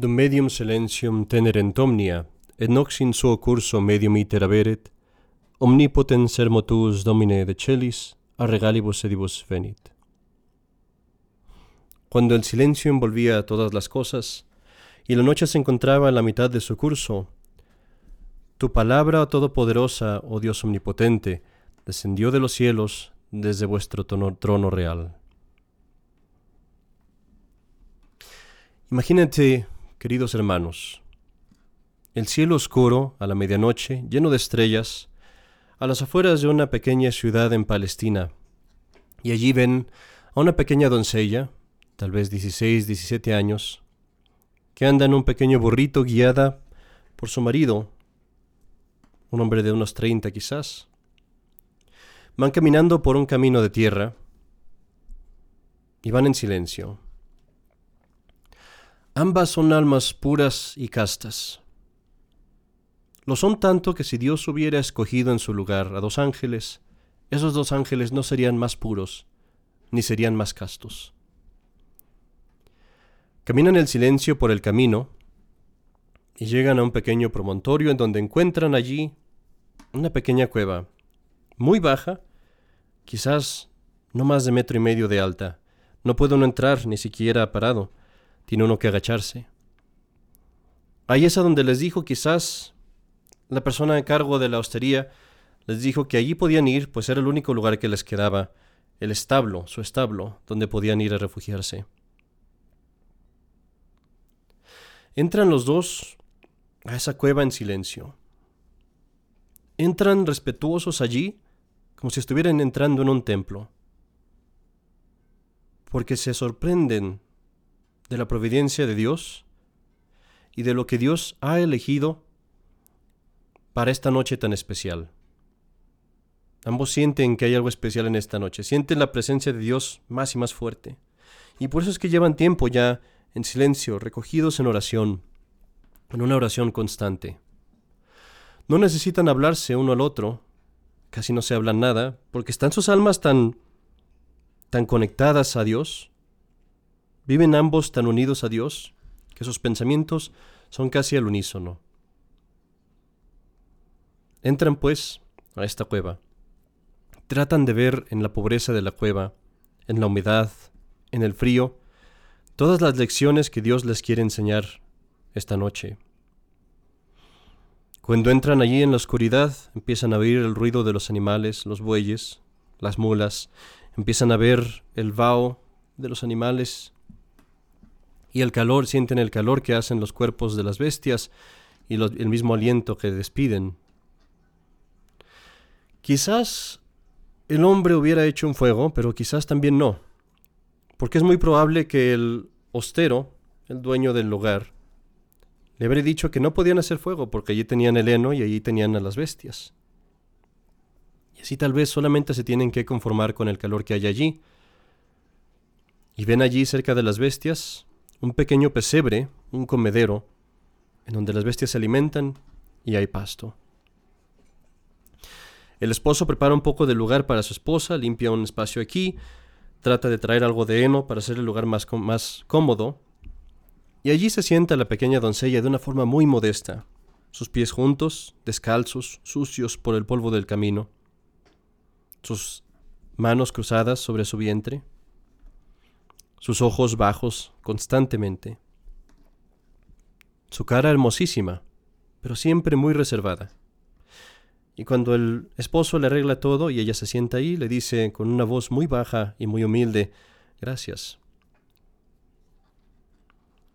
Dum medium silentium tenerent omnia, et nox in suo curso medium iter averet, omnipotens sermotus domine de celis, a regalibus edibus venit. Cuando el silencio envolvía todas las cosas, y la noche se encontraba en la mitad de su curso, tu palabra todopoderosa, oh Dios omnipotente, descendió de los cielos desde vuestro trono real. Imagínate, queridos hermanos, el cielo oscuro a la medianoche, lleno de estrellas, a las afueras de una pequeña ciudad en Palestina, y allí ven a una pequeña doncella, tal vez 16, 17 años, que anda en un pequeño burrito guiada por su marido, un hombre de unos 30 quizás. Van caminando por un camino de tierra y van en silencio. Ambas son almas puras y castas. Lo son tanto que si Dios hubiera escogido en su lugar a dos ángeles, esos dos ángeles no serían más puros, ni serían más castos. Caminan el silencio por el camino y llegan a un pequeño promontorio en donde encuentran allí una pequeña cueva, muy baja, quizás no más de metro y medio de alta. No puede uno entrar ni siquiera parado tiene uno que agacharse. Ahí es a donde les dijo quizás la persona en cargo de la hostería, les dijo que allí podían ir, pues era el único lugar que les quedaba, el establo, su establo, donde podían ir a refugiarse. Entran los dos a esa cueva en silencio. Entran respetuosos allí, como si estuvieran entrando en un templo, porque se sorprenden de la providencia de Dios y de lo que Dios ha elegido para esta noche tan especial. Ambos sienten que hay algo especial en esta noche, sienten la presencia de Dios más y más fuerte. Y por eso es que llevan tiempo ya en silencio, recogidos en oración, en una oración constante. No necesitan hablarse uno al otro, casi no se hablan nada, porque están sus almas tan tan conectadas a Dios Viven ambos tan unidos a Dios que sus pensamientos son casi al unísono. Entran pues a esta cueva. Tratan de ver en la pobreza de la cueva, en la humedad, en el frío, todas las lecciones que Dios les quiere enseñar esta noche. Cuando entran allí en la oscuridad, empiezan a oír el ruido de los animales, los bueyes, las mulas, empiezan a ver el vaho de los animales y el calor, sienten el calor que hacen los cuerpos de las bestias y el mismo aliento que despiden. Quizás el hombre hubiera hecho un fuego, pero quizás también no, porque es muy probable que el hostero, el dueño del lugar, le habría dicho que no podían hacer fuego porque allí tenían el heno y allí tenían a las bestias. Y así tal vez solamente se tienen que conformar con el calor que hay allí. Y ven allí cerca de las bestias un pequeño pesebre, un comedero, en donde las bestias se alimentan y hay pasto. El esposo prepara un poco de lugar para su esposa, limpia un espacio aquí, trata de traer algo de heno para hacer el lugar más, más cómodo, y allí se sienta la pequeña doncella de una forma muy modesta, sus pies juntos, descalzos, sucios por el polvo del camino, sus manos cruzadas sobre su vientre, sus ojos bajos constantemente, su cara hermosísima, pero siempre muy reservada. Y cuando el esposo le arregla todo y ella se sienta ahí, le dice con una voz muy baja y muy humilde, gracias.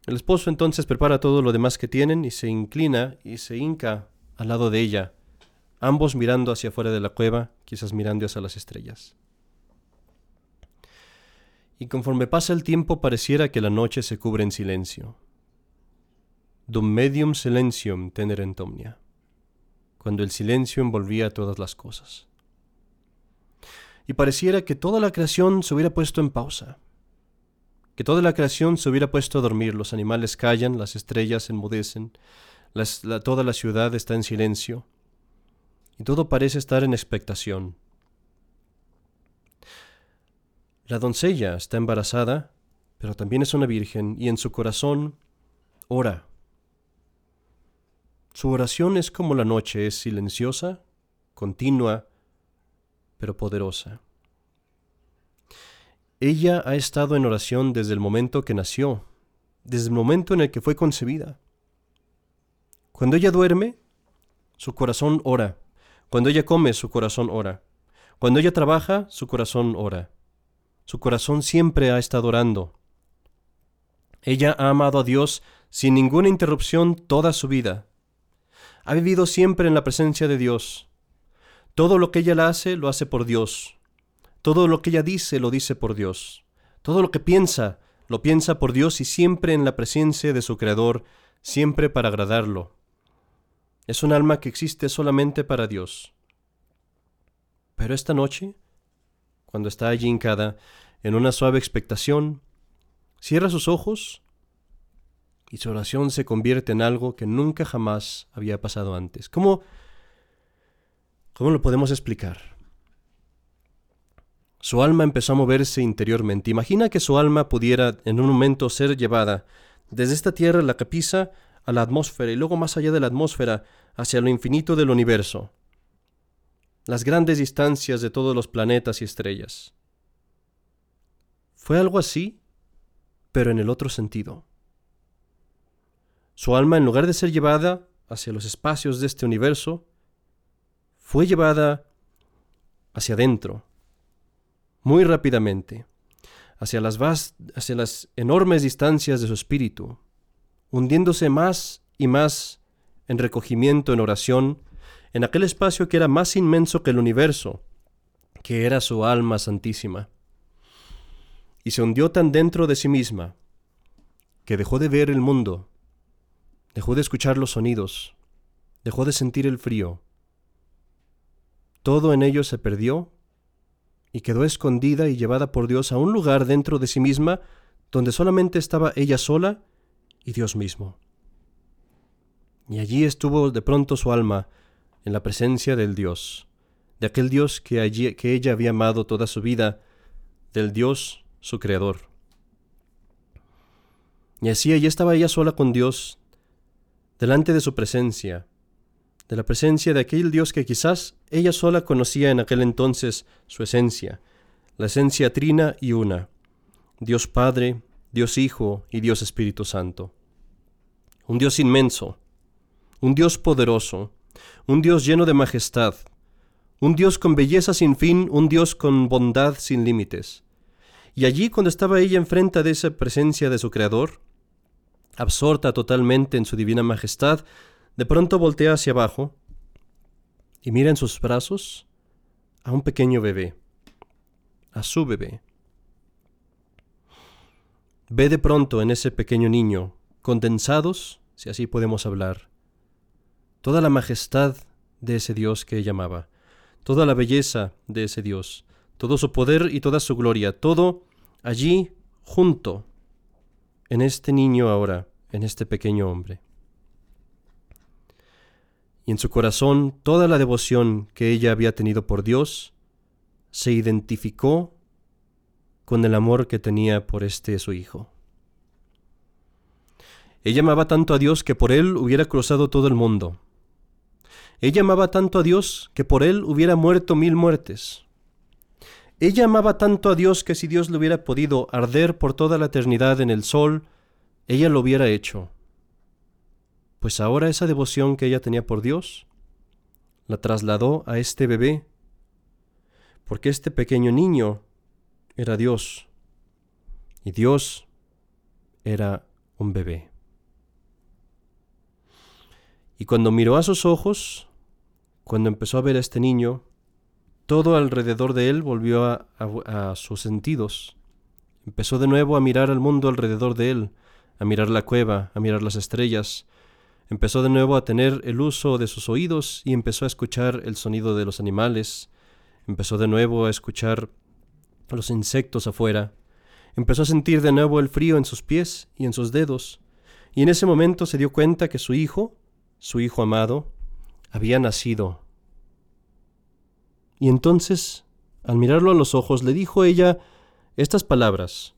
El esposo entonces prepara todo lo demás que tienen y se inclina y se hinca al lado de ella, ambos mirando hacia afuera de la cueva, quizás mirando hacia las estrellas y conforme pasa el tiempo pareciera que la noche se cubre en silencio. Dum medium silentium tenerent omnia, cuando el silencio envolvía todas las cosas. Y pareciera que toda la creación se hubiera puesto en pausa, que toda la creación se hubiera puesto a dormir, los animales callan, las estrellas enmudecen, toda la ciudad está en silencio, y todo parece estar en expectación la doncella está embarazada, pero también es una virgen y en su corazón ora. Su oración es como la noche, es silenciosa, continua, pero poderosa. Ella ha estado en oración desde el momento que nació, desde el momento en el que fue concebida. Cuando ella duerme, su corazón ora. Cuando ella come, su corazón ora. Cuando ella trabaja, su corazón ora. Su corazón siempre ha estado orando. Ella ha amado a Dios sin ninguna interrupción toda su vida. Ha vivido siempre en la presencia de Dios. Todo lo que ella hace, lo hace por Dios. Todo lo que ella dice, lo dice por Dios. Todo lo que piensa, lo piensa por Dios y siempre en la presencia de su Creador, siempre para agradarlo. Es un alma que existe solamente para Dios. Pero esta noche, cuando está allí hincada, en una suave expectación, cierra sus ojos y su oración se convierte en algo que nunca jamás había pasado antes. ¿Cómo, cómo lo podemos explicar? Su alma empezó a moverse interiormente. Imagina que su alma pudiera en un momento ser llevada desde esta tierra, la capisa, a la atmósfera y luego más allá de la atmósfera hacia lo infinito del universo, las grandes distancias de todos los planetas y estrellas. Fue algo así, pero en el otro sentido. Su alma, en lugar de ser llevada hacia los espacios de este universo, fue llevada hacia adentro, muy rápidamente, hacia las, hacia las enormes distancias de su espíritu, hundiéndose más y más en recogimiento, en oración, en aquel espacio que era más inmenso que el universo, que era su alma santísima. Y se hundió tan dentro de sí misma, que dejó de ver el mundo, dejó de escuchar los sonidos, dejó de sentir el frío. Todo en ello se perdió y quedó escondida y llevada por Dios a un lugar dentro de sí misma donde solamente estaba ella sola y Dios mismo. Y allí estuvo de pronto su alma en la presencia del Dios, de aquel Dios que, allí, que ella había amado toda su vida, del Dios su Creador. Y así allí estaba ella sola con Dios, delante de su presencia, de la presencia de aquel Dios que quizás ella sola conocía en aquel entonces su esencia, la esencia trina y una, Dios Padre, Dios Hijo y Dios Espíritu Santo. Un Dios inmenso, un Dios poderoso, un Dios lleno de majestad, un Dios con belleza sin fin, un Dios con bondad sin límites. Y allí cuando estaba ella enfrente de esa presencia de su Creador, absorta totalmente en su divina majestad, de pronto voltea hacia abajo y mira en sus brazos a un pequeño bebé, a su bebé. Ve de pronto en ese pequeño niño, condensados, si así podemos hablar, toda la majestad de ese Dios que ella amaba, toda la belleza de ese Dios, todo su poder y toda su gloria, todo allí junto en este niño ahora, en este pequeño hombre. Y en su corazón toda la devoción que ella había tenido por Dios se identificó con el amor que tenía por este su hijo. Ella amaba tanto a Dios que por él hubiera cruzado todo el mundo. Ella amaba tanto a Dios que por él hubiera muerto mil muertes. Ella amaba tanto a Dios que si Dios le hubiera podido arder por toda la eternidad en el sol, ella lo hubiera hecho. Pues ahora esa devoción que ella tenía por Dios la trasladó a este bebé, porque este pequeño niño era Dios y Dios era un bebé. Y cuando miró a sus ojos, cuando empezó a ver a este niño, todo alrededor de él volvió a, sus sentidos. Empezó de nuevo a mirar al mundo alrededor de él, a mirar la cueva, a mirar las estrellas. Empezó de nuevo a tener el uso de sus oídos y empezó a escuchar el sonido de los animales. Empezó de nuevo a escuchar los insectos afuera. Empezó a sentir de nuevo el frío en sus pies y en sus dedos. Y en ese momento se dio cuenta que su hijo, su hijo amado, había nacido. Y entonces, al mirarlo a los ojos, le dijo ella estas palabras.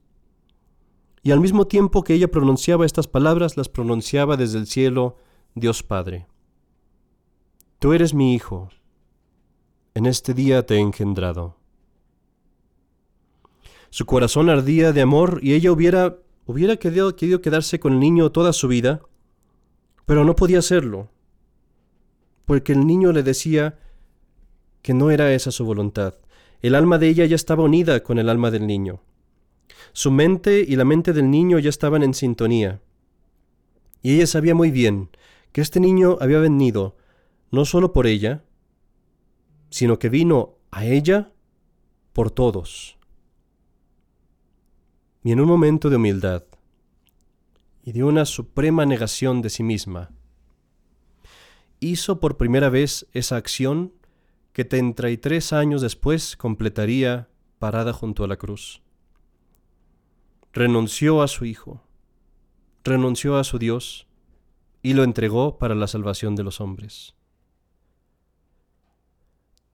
Y al mismo tiempo que ella pronunciaba estas palabras, las pronunciaba desde el cielo Dios Padre. Tú eres mi Hijo, en este día te he engendrado. Su corazón ardía de amor y ella hubiera, hubiera querido, querido quedarse con el niño toda su vida, pero no podía hacerlo, porque el niño le decía que no era esa su voluntad. El alma de ella ya estaba unida con el alma del niño. Su mente y la mente del niño ya estaban en sintonía. Y ella sabía muy bien que este niño había venido no solo por ella, sino que vino a ella por todos. Y en un momento de humildad y de una suprema negación de sí misma, hizo por primera vez esa acción que treinta y tres años después completaría parada junto a la cruz. Renunció a su Hijo, renunció a su Dios y lo entregó para la salvación de los hombres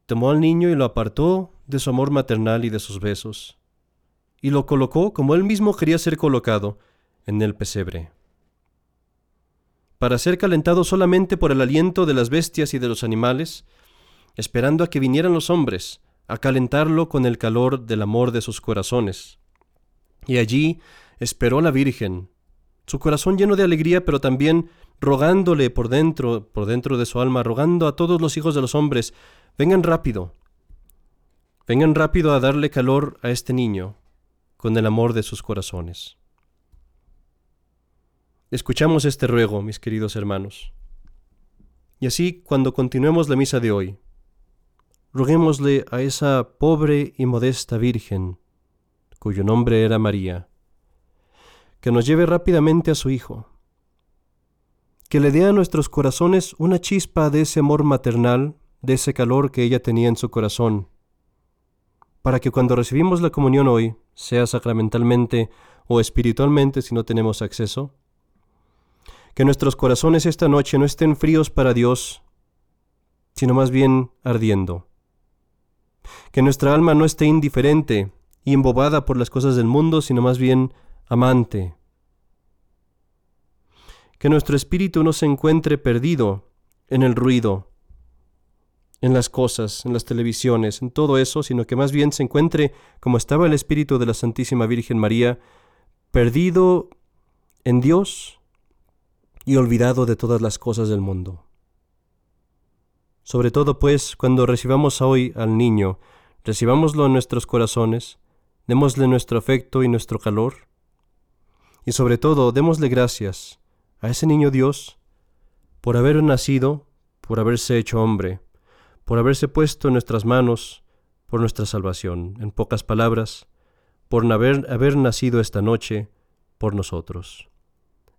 tomó al niño y lo apartó de su amor maternal y de sus besos, y lo colocó como él mismo quería ser colocado, en el pesebre, para ser calentado solamente por el aliento de las bestias y de los animales, esperando a que vinieran los hombres, a calentarlo con el calor del amor de sus corazones. Y allí esperó la Virgen, su corazón lleno de alegría, pero también rogándole por dentro, por dentro de su alma, rogando a todos los hijos de los hombres Vengan rápido, vengan rápido a darle calor a este niño con el amor de sus corazones. Escuchamos este ruego, mis queridos hermanos. Y así, cuando continuemos la misa de hoy, roguémosle a esa pobre y modesta Virgen, cuyo nombre era María, que nos lleve rápidamente a su Hijo, que le dé a nuestros corazones una chispa de ese amor maternal de ese calor que ella tenía en su corazón, para que cuando recibimos la comunión hoy, sea sacramentalmente o espiritualmente si no tenemos acceso, que nuestros corazones esta noche no estén fríos para Dios, sino más bien ardiendo. Que nuestra alma no esté indiferente y embobada por las cosas del mundo, sino más bien amante. Que nuestro espíritu no se encuentre perdido en el ruido, en las cosas, en las televisiones, en todo eso, sino que más bien se encuentre como estaba el Espíritu de la Santísima Virgen María, perdido en Dios y olvidado de todas las cosas del mundo. Sobre todo, pues, cuando recibamos hoy al niño, recibámoslo en nuestros corazones, démosle nuestro afecto y nuestro calor, y sobre todo, démosle gracias a ese niño Dios por haber nacido, por haberse hecho hombre, por haberse puesto en nuestras manos por nuestra salvación. En pocas palabras, por haber, nacido esta noche por nosotros.